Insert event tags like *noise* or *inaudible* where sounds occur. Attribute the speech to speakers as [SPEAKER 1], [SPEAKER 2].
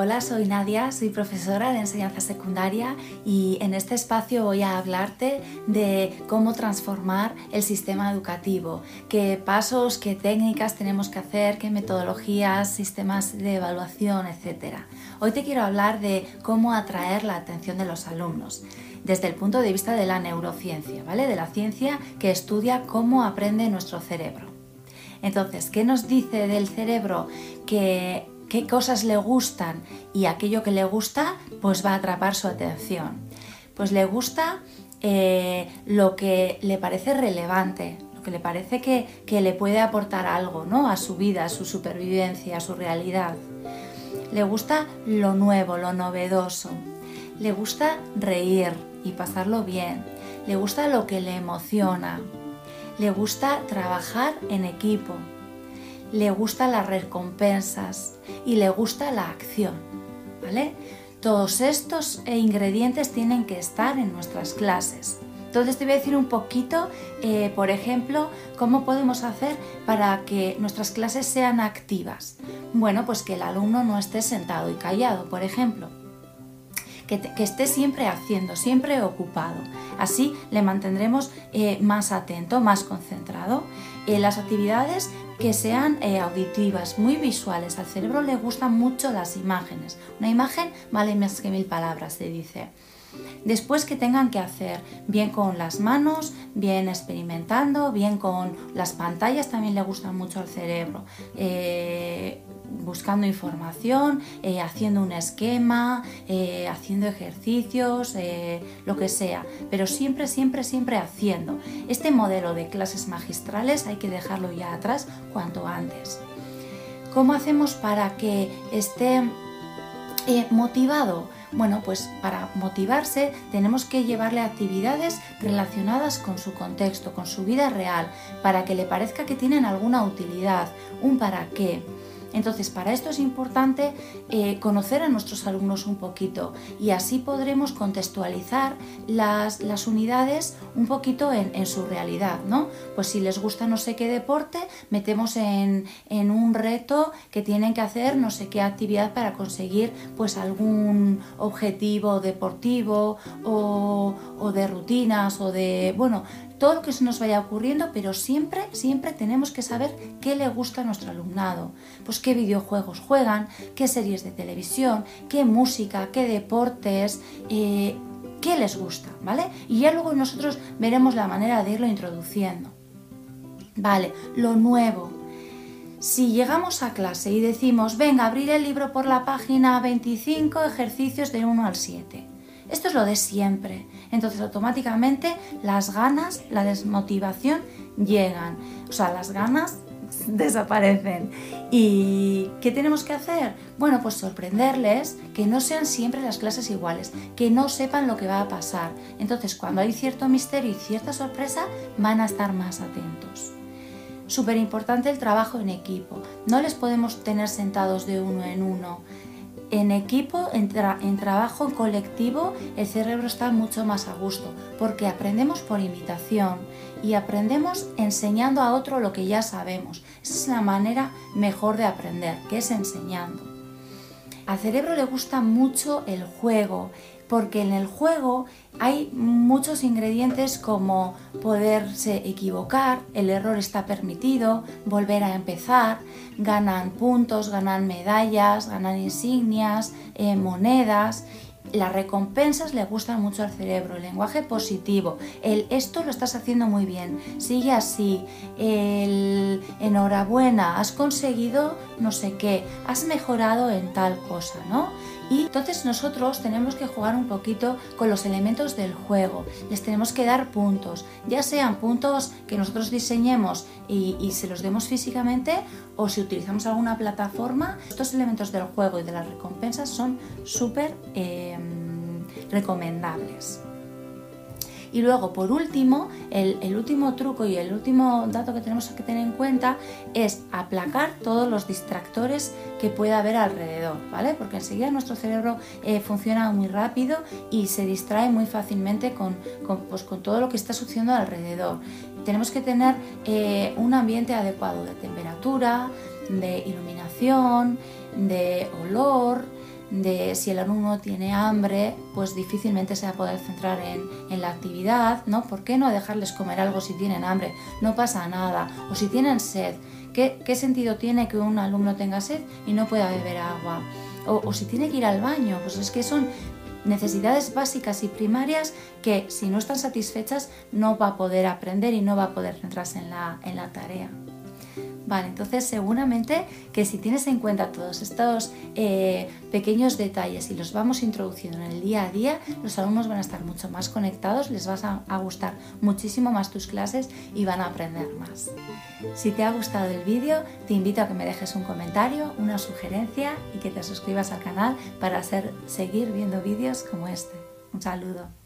[SPEAKER 1] Hola, soy Nadia, soy profesora de enseñanza secundaria y en este espacio voy a hablarte de cómo transformar el sistema educativo, qué pasos, qué técnicas tenemos que hacer, qué metodologías, sistemas de evaluación, etc. Hoy te quiero hablar de cómo atraer la atención de los alumnos desde el punto de vista de la neurociencia, ¿vale? De la ciencia que estudia cómo aprende nuestro cerebro. Entonces, ¿qué nos dice del cerebro que qué cosas le gustan y aquello que le gusta pues va a atrapar su atención. Pues le gusta eh, lo que le parece relevante, lo que le parece que, que, le puede aportar algo ¿no? a su vida, a su supervivencia, a su realidad. Le gusta lo nuevo, lo novedoso. Le gusta reír y pasarlo bien. Le gusta lo que le emociona. Le gusta trabajar en equipo le gustan las recompensas y le gusta la acción, ¿vale? Todos estos ingredientes tienen que estar en nuestras clases. Entonces te voy a decir un poquito, eh, por ejemplo, cómo podemos hacer para que nuestras clases sean activas. Bueno, pues que el alumno no esté sentado y callado, por ejemplo. Que, esté siempre haciendo, siempre ocupado. Así le mantendremos eh, más atento, más concentrado. Eh, las actividades que sean eh, auditivas, muy visuales. Al cerebro le gustan mucho las imágenes. Una imagen vale más que mil palabras, se dice. Después que tengan que hacer bien con las manos, bien experimentando, bien con las pantallas, también le gustan mucho al cerebro. Eh, buscando información, eh, haciendo un esquema, eh, haciendo ejercicios, lo que sea, pero siempre, siempre, siempre haciendo. Este modelo de clases magistrales hay que dejarlo ya atrás cuanto antes. ¿Cómo hacemos para que esté motivado? Bueno, pues para motivarse tenemos que llevarle actividades relacionadas con su contexto, con su vida real, para que le parezca que tienen alguna utilidad, un para qué. Entonces, para esto es importante eh, conocer a nuestros alumnos un poquito y así podremos contextualizar las, unidades un poquito en, su realidad, ¿no? Pues si les gusta no sé qué deporte, metemos en, un reto que tienen que hacer no sé qué actividad para conseguir pues algún objetivo deportivo o, o de rutinas o de, bueno, todo lo que se nos vaya ocurriendo, pero siempre, siempre tenemos que saber qué le gusta a nuestro alumnado. Pues qué videojuegos juegan, qué series de televisión, qué música, qué deportes, eh, qué les gusta, ¿vale? Y ya luego nosotros veremos la manera de irlo introduciendo. Vale, lo nuevo. Si llegamos a clase y decimos, venga, abrir el libro por la página 25, ejercicios de 1 al 7 esto es lo de siempre. Entonces automáticamente las ganas, la desmotivación llegan. O sea, las ganas *laughs* desaparecen. ¿Y qué tenemos que hacer? Bueno, pues sorprenderles, que no sean siempre las clases iguales, que no sepan lo que va a pasar. Entonces, cuando hay cierto misterio y cierta sorpresa, van a estar más atentos. Súper importante el trabajo en equipo. No les podemos tener sentados de uno en uno en equipo, en, trabajo colectivo, el cerebro está mucho más a gusto porque aprendemos por imitación y aprendemos enseñando a otro lo que ya sabemos. Esa es la manera mejor de aprender, que es enseñando. Al cerebro le gusta mucho el juego, porque en el juego hay muchos ingredientes como poderse equivocar, el error está permitido, volver a empezar, ganan puntos, ganan medallas, ganan insignias, eh, monedas las recompensas le gustan mucho al cerebro, el lenguaje positivo, el esto lo estás haciendo muy bien, sigue así, el enhorabuena, has conseguido no sé qué, has mejorado en tal cosa, ¿no? Y entonces nosotros tenemos que jugar un poquito con los elementos del juego, les tenemos que dar puntos, ya sean puntos que nosotros diseñemos y, se los demos físicamente o si utilizamos alguna plataforma, estos elementos del juego y de las recompensas son súper... Eh, recomendables. Y luego, por último, el, último truco y el último dato que tenemos que tener en cuenta es aplacar todos los distractores que pueda haber alrededor, ¿vale? Porque enseguida nuestro cerebro eh, funciona muy rápido y se distrae muy fácilmente con, pues, con, todo lo que está sucediendo alrededor. Tenemos que tener eh, un ambiente adecuado de temperatura, de iluminación, de olor, de si el alumno tiene hambre, pues difícilmente se va a poder centrar en, en, la actividad, ¿no? ¿Por qué no dejarles comer algo si tienen hambre? No pasa nada. O si tienen sed, ¿qué, qué sentido tiene que un alumno tenga sed y no pueda beber agua? O, o si tiene que ir al baño, pues es que son necesidades básicas y primarias que si no están satisfechas no va a poder aprender y no va a poder centrarse en la, en la tarea. Vale, entonces seguramente que si tienes en cuenta todos estos eh, pequeños detalles y los vamos introduciendo en el día a día, los alumnos van a estar mucho más conectados, les vas a, a gustar muchísimo más tus clases y van a aprender más. Si te ha gustado el vídeo, te invito a que me dejes un comentario, una sugerencia y que te suscribas al canal para hacer, seguir viendo vídeos como este. Un saludo.